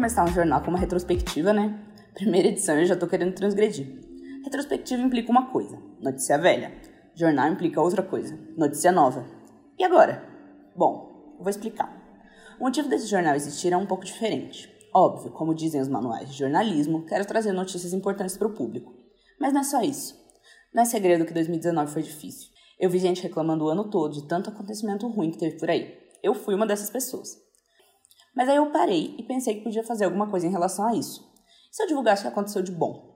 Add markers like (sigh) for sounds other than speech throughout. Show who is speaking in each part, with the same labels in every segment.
Speaker 1: começar um jornal com uma retrospectiva, né? Primeira edição eu já tô querendo transgredir. Retrospectiva implica uma coisa, notícia velha. Jornal implica outra coisa, notícia nova. E agora? Bom, vou explicar. O motivo desse jornal existir é um pouco diferente. Óbvio, como dizem os manuais de jornalismo, quero trazer notícias importantes para o público. Mas não é só isso. Não é segredo que 2019 foi difícil. Eu vi gente reclamando o ano todo de tanto acontecimento ruim que teve por aí. Eu fui uma dessas pessoas. Mas aí eu parei e pensei que podia fazer alguma coisa em relação a isso. E se eu divulgasse o que aconteceu de bom?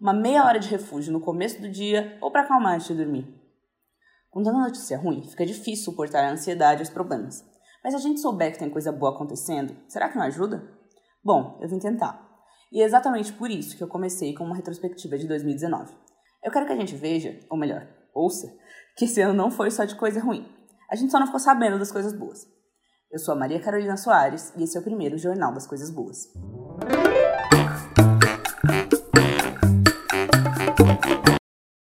Speaker 1: Uma meia hora de refúgio no começo do dia ou para acalmar antes de dormir? Com tanta notícia ruim, fica difícil suportar a ansiedade e os problemas. Mas se a gente souber que tem coisa boa acontecendo, será que não ajuda? Bom, eu vim tentar. E é exatamente por isso que eu comecei com uma retrospectiva de 2019. Eu quero que a gente veja, ou melhor, ouça, que esse ano não foi só de coisa ruim. A gente só não ficou sabendo das coisas boas. Eu sou a Maria Carolina Soares e esse é o primeiro Jornal das Coisas Boas.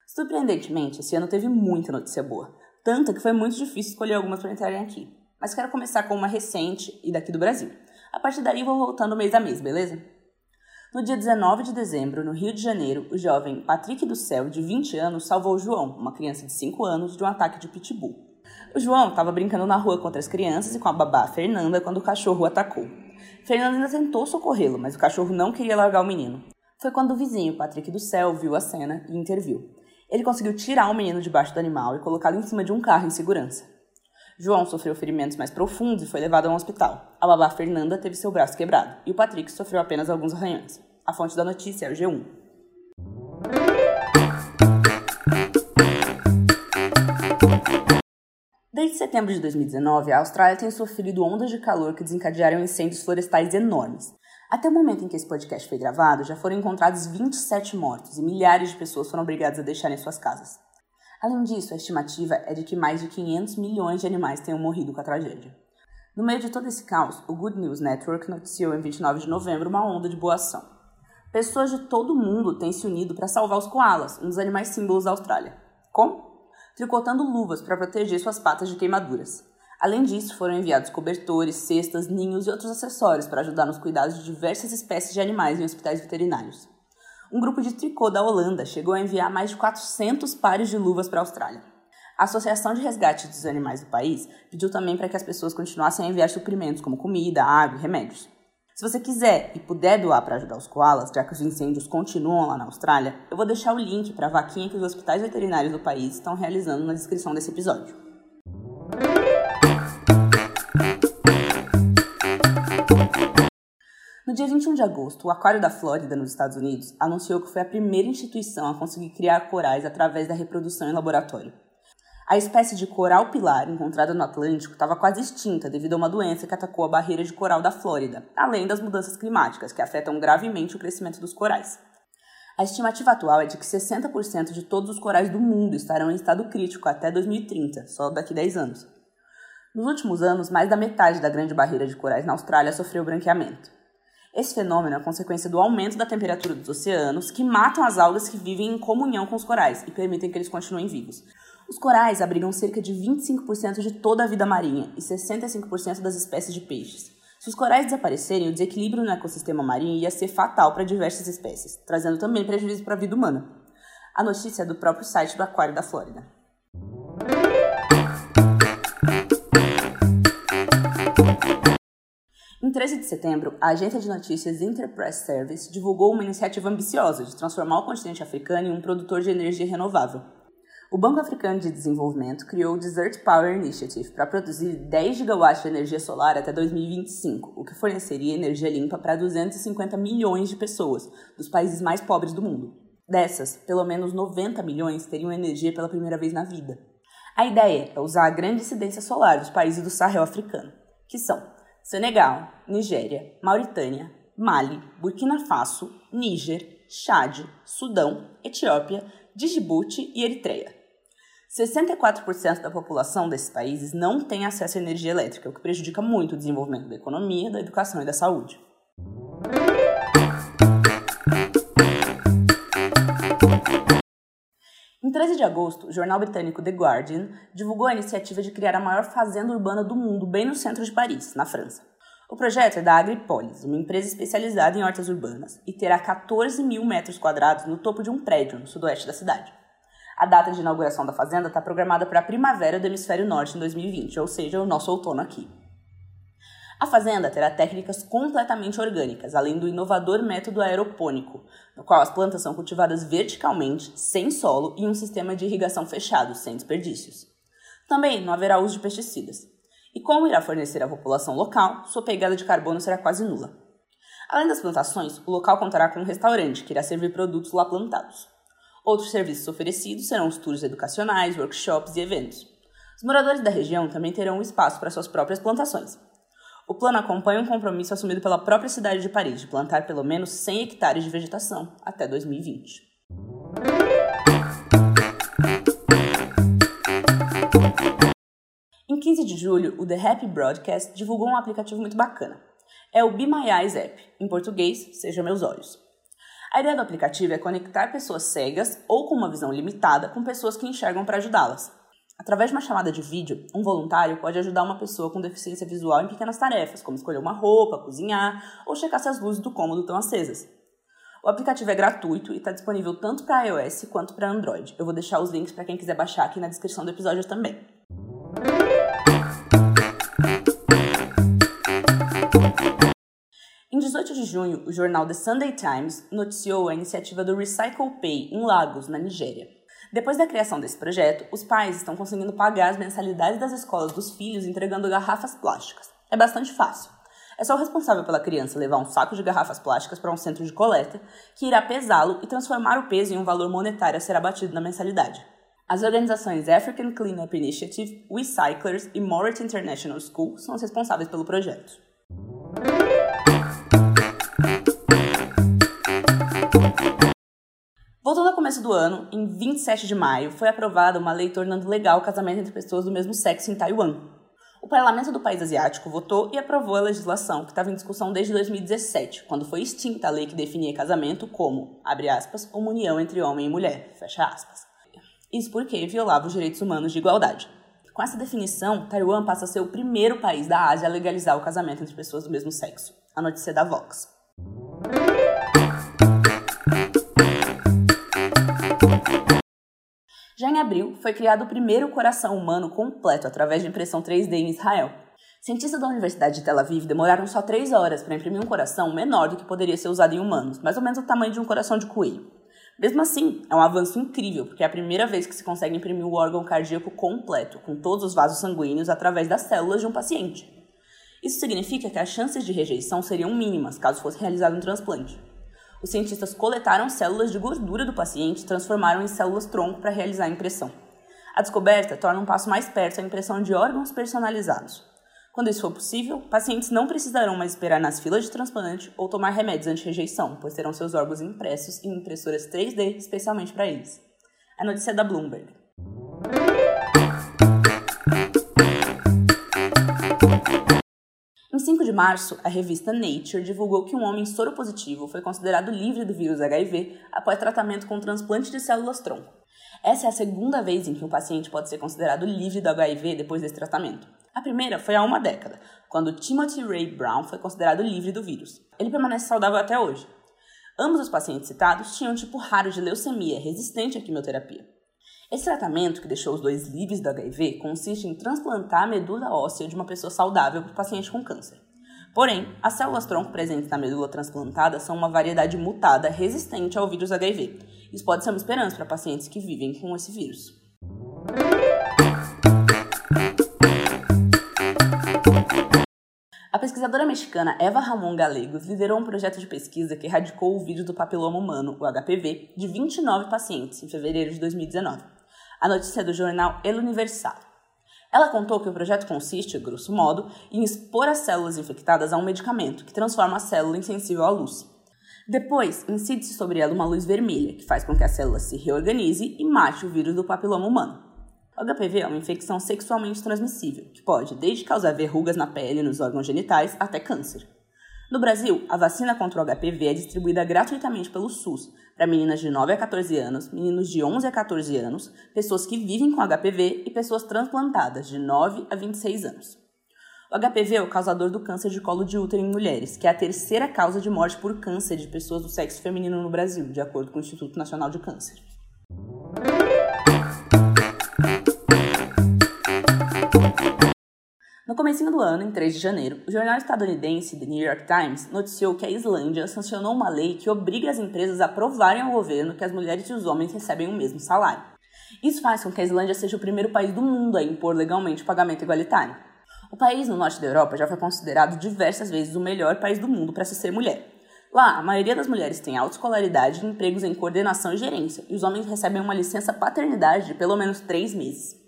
Speaker 1: Surpreendentemente, esse ano teve muita notícia boa, tanta que foi muito difícil escolher algumas para entrarem aqui. Mas quero começar com uma recente e daqui do Brasil. A partir daí vou voltando mês a mês, beleza? No dia 19 de dezembro, no Rio de Janeiro, o jovem Patrick do Céu, de 20 anos, salvou João, uma criança de 5 anos, de um ataque de pitbull. O João estava brincando na rua com outras crianças e com a babá Fernanda quando o cachorro o atacou. Fernanda ainda tentou socorrê-lo, mas o cachorro não queria largar o menino. Foi quando o vizinho, Patrick do Céu, viu a cena e interviu. Ele conseguiu tirar o menino debaixo do animal e colocá-lo em cima de um carro em segurança. João sofreu ferimentos mais profundos e foi levado a um hospital. A babá Fernanda teve seu braço quebrado e o Patrick sofreu apenas alguns arranhões. A fonte da notícia é o G1. Desde setembro de 2019, a Austrália tem sofrido ondas de calor que desencadearam incêndios florestais enormes. Até o momento em que esse podcast foi gravado, já foram encontrados 27 mortos e milhares de pessoas foram obrigadas a deixarem suas casas. Além disso, a estimativa é de que mais de 500 milhões de animais tenham morrido com a tragédia. No meio de todo esse caos, o Good News Network noticiou em 29 de novembro uma onda de boa ação. Pessoas de todo o mundo têm se unido para salvar os koalas, um dos animais símbolos da Austrália. Como? Tricotando luvas para proteger suas patas de queimaduras. Além disso, foram enviados cobertores, cestas, ninhos e outros acessórios para ajudar nos cuidados de diversas espécies de animais em hospitais veterinários um grupo de tricô da Holanda chegou a enviar mais de 400 pares de luvas para a Austrália. A Associação de Resgate dos Animais do país pediu também para que as pessoas continuassem a enviar suprimentos como comida, água e remédios. Se você quiser e puder doar para ajudar os koalas, já que os incêndios continuam lá na Austrália, eu vou deixar o link para a vaquinha que os hospitais veterinários do país estão realizando na descrição desse episódio. No dia 21 de agosto, o Aquário da Flórida, nos Estados Unidos, anunciou que foi a primeira instituição a conseguir criar corais através da reprodução em laboratório. A espécie de coral pilar encontrada no Atlântico estava quase extinta devido a uma doença que atacou a barreira de coral da Flórida, além das mudanças climáticas que afetam gravemente o crescimento dos corais. A estimativa atual é de que 60% de todos os corais do mundo estarão em estado crítico até 2030, só daqui 10 anos. Nos últimos anos, mais da metade da grande barreira de corais na Austrália sofreu branqueamento. Esse fenômeno é consequência do aumento da temperatura dos oceanos, que matam as algas que vivem em comunhão com os corais e permitem que eles continuem vivos. Os corais abrigam cerca de 25% de toda a vida marinha e 65% das espécies de peixes. Se os corais desaparecerem, o desequilíbrio no ecossistema marinho ia ser fatal para diversas espécies, trazendo também prejuízo para a vida humana. A notícia é do próprio site do Aquário da Flórida. Em 13 de setembro, a agência de notícias Interpress Service divulgou uma iniciativa ambiciosa de transformar o continente africano em um produtor de energia renovável. O Banco Africano de Desenvolvimento criou o Desert Power Initiative para produzir 10 gigawatts de energia solar até 2025, o que forneceria energia limpa para 250 milhões de pessoas dos países mais pobres do mundo. Dessas, pelo menos 90 milhões teriam energia pela primeira vez na vida. A ideia é usar a grande incidência solar dos países do Sahel africano, que são Senegal, Nigéria, Mauritânia, Mali, Burkina Faso, Níger, Chad, Sudão, Etiópia, Djibouti e Eritreia. 64% da população desses países não tem acesso à energia elétrica, o que prejudica muito o desenvolvimento da economia, da educação e da saúde. Em 13 de agosto, o jornal britânico The Guardian divulgou a iniciativa de criar a maior fazenda urbana do mundo bem no centro de Paris, na França. O projeto é da Agripolis, uma empresa especializada em hortas urbanas, e terá 14 mil metros quadrados no topo de um prédio no sudoeste da cidade. A data de inauguração da fazenda está programada para a primavera do hemisfério norte em 2020, ou seja, o nosso outono aqui. A fazenda terá técnicas completamente orgânicas, além do inovador método aeropônico, no qual as plantas são cultivadas verticalmente, sem solo e um sistema de irrigação fechado, sem desperdícios. Também não haverá uso de pesticidas. E como irá fornecer à população local, sua pegada de carbono será quase nula. Além das plantações, o local contará com um restaurante que irá servir produtos lá plantados. Outros serviços oferecidos serão os tours educacionais, workshops e eventos. Os moradores da região também terão um espaço para suas próprias plantações. O plano acompanha um compromisso assumido pela própria cidade de Paris de plantar pelo menos 100 hectares de vegetação até 2020. Em 15 de julho, o The Happy Broadcast divulgou um aplicativo muito bacana. É o Be My Eyes App, em português, Seja Meus Olhos. A ideia do aplicativo é conectar pessoas cegas ou com uma visão limitada com pessoas que enxergam para ajudá-las. Através de uma chamada de vídeo, um voluntário pode ajudar uma pessoa com deficiência visual em pequenas tarefas, como escolher uma roupa, cozinhar ou checar se as luzes do cômodo estão acesas. O aplicativo é gratuito e está disponível tanto para iOS quanto para Android. Eu vou deixar os links para quem quiser baixar aqui na descrição do episódio também. Em 18 de junho, o jornal The Sunday Times noticiou a iniciativa do Recycle Pay em Lagos, na Nigéria. Depois da criação desse projeto, os pais estão conseguindo pagar as mensalidades das escolas dos filhos entregando garrafas plásticas. É bastante fácil. É só o responsável pela criança levar um saco de garrafas plásticas para um centro de coleta, que irá pesá-lo e transformar o peso em um valor monetário a ser abatido na mensalidade. As organizações African Cleanup Initiative, Recyclers e Morit International School são os responsáveis pelo projeto. Voltando ao começo do ano, em 27 de maio, foi aprovada uma lei tornando legal o casamento entre pessoas do mesmo sexo em Taiwan. O parlamento do país asiático votou e aprovou a legislação que estava em discussão desde 2017, quando foi extinta a lei que definia casamento como, abre aspas, uma união entre homem e mulher, fecha aspas. Isso porque violava os direitos humanos de igualdade. Com essa definição, Taiwan passa a ser o primeiro país da Ásia a legalizar o casamento entre pessoas do mesmo sexo. A notícia é da Vox. Já em abril, foi criado o primeiro coração humano completo através de impressão 3D em Israel. Cientistas da Universidade de Tel Aviv demoraram só 3 horas para imprimir um coração menor do que poderia ser usado em humanos, mais ou menos o tamanho de um coração de coelho. Mesmo assim, é um avanço incrível, porque é a primeira vez que se consegue imprimir o órgão cardíaco completo, com todos os vasos sanguíneos, através das células de um paciente. Isso significa que as chances de rejeição seriam mínimas caso fosse realizado um transplante os cientistas coletaram células de gordura do paciente e transformaram em células-tronco para realizar a impressão. A descoberta torna um passo mais perto a impressão de órgãos personalizados. Quando isso for possível, pacientes não precisarão mais esperar nas filas de transplante ou tomar remédios anti-rejeição, pois terão seus órgãos impressos em impressoras 3D especialmente para eles. A notícia é da Bloomberg. Em 5 de março, a revista Nature divulgou que um homem soropositivo foi considerado livre do vírus HIV após tratamento com transplante de células-tronco. Essa é a segunda vez em que um paciente pode ser considerado livre do HIV depois desse tratamento. A primeira foi há uma década, quando Timothy Ray Brown foi considerado livre do vírus. Ele permanece saudável até hoje. Ambos os pacientes citados tinham um tipo raro de leucemia resistente à quimioterapia. Esse tratamento, que deixou os dois livres do HIV, consiste em transplantar a medula óssea de uma pessoa saudável para o paciente com câncer. Porém, as células tronco presentes na medula transplantada são uma variedade mutada resistente ao vírus HIV. Isso pode ser uma esperança para pacientes que vivem com esse vírus. A pesquisadora mexicana Eva Ramon Galegos liderou um projeto de pesquisa que erradicou o vírus do papiloma humano, o HPV, de 29 pacientes em fevereiro de 2019 a notícia do jornal El Universal. Ela contou que o projeto consiste, grosso modo, em expor as células infectadas a um medicamento que transforma a célula insensível à luz. Depois, incide-se sobre ela uma luz vermelha, que faz com que a célula se reorganize e mate o vírus do papiloma humano. O HPV é uma infecção sexualmente transmissível, que pode desde causar verrugas na pele e nos órgãos genitais até câncer. No Brasil, a vacina contra o HPV é distribuída gratuitamente pelo SUS para meninas de 9 a 14 anos, meninos de 11 a 14 anos, pessoas que vivem com HPV e pessoas transplantadas de 9 a 26 anos. O HPV é o causador do câncer de colo de útero em mulheres, que é a terceira causa de morte por câncer de pessoas do sexo feminino no Brasil, de acordo com o Instituto Nacional de Câncer. No começo do ano, em 3 de janeiro, o jornal estadunidense The New York Times noticiou que a Islândia sancionou uma lei que obriga as empresas a provarem ao governo que as mulheres e os homens recebem o mesmo salário. Isso faz com que a Islândia seja o primeiro país do mundo a impor legalmente o pagamento igualitário. O país no norte da Europa já foi considerado diversas vezes o melhor país do mundo para se ser mulher. Lá, a maioria das mulheres tem alta escolaridade e empregos em coordenação e gerência, e os homens recebem uma licença paternidade de pelo menos três meses.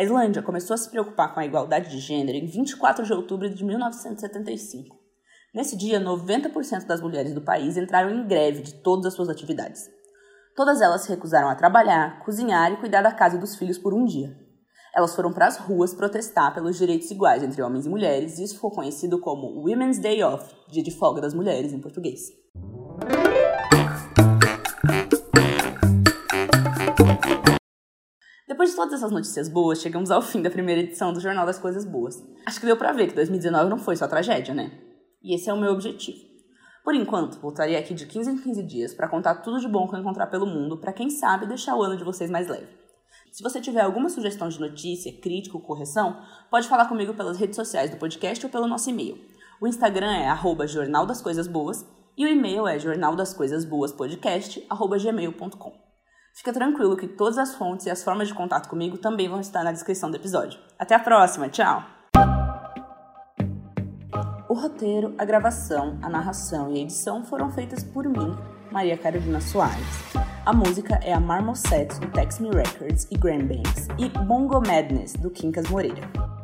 Speaker 1: A Islândia começou a se preocupar com a igualdade de gênero em 24 de outubro de 1975. Nesse dia, 90% das mulheres do país entraram em greve de todas as suas atividades. Todas elas se recusaram a trabalhar, cozinhar e cuidar da casa dos filhos por um dia. Elas foram para as ruas protestar pelos direitos iguais entre homens e mulheres, e isso ficou conhecido como Women's Day Off, Dia de Folga das Mulheres em português. Depois de todas essas notícias boas, chegamos ao (laughs) fim da primeira edição do Jornal das Coisas Boas. Acho que deu pra ver que 2019 não foi só tragédia, né? E esse é o meu objetivo. Por enquanto, voltarei aqui de 15 em 15 dias para contar tudo de bom que eu encontrar pelo mundo, para quem sabe deixar o ano de vocês mais leve. Se você tiver alguma sugestão de notícia, crítica ou correção, pode falar comigo pelas redes sociais do podcast ou pelo nosso e-mail. O Instagram é arroba Jornal das Coisas Boas e o e-mail é jornaldascoisasboaspodcast.gmail.com. Fica tranquilo que todas as fontes e as formas de contato comigo também vão estar na descrição do episódio. Até a próxima, tchau! O roteiro, a gravação, a narração e a edição foram feitas por mim, Maria Carolina Soares. A música é a Marmoset, do Tex Me Records e Grand Banks, e Bongo Madness, do Quincas Moreira.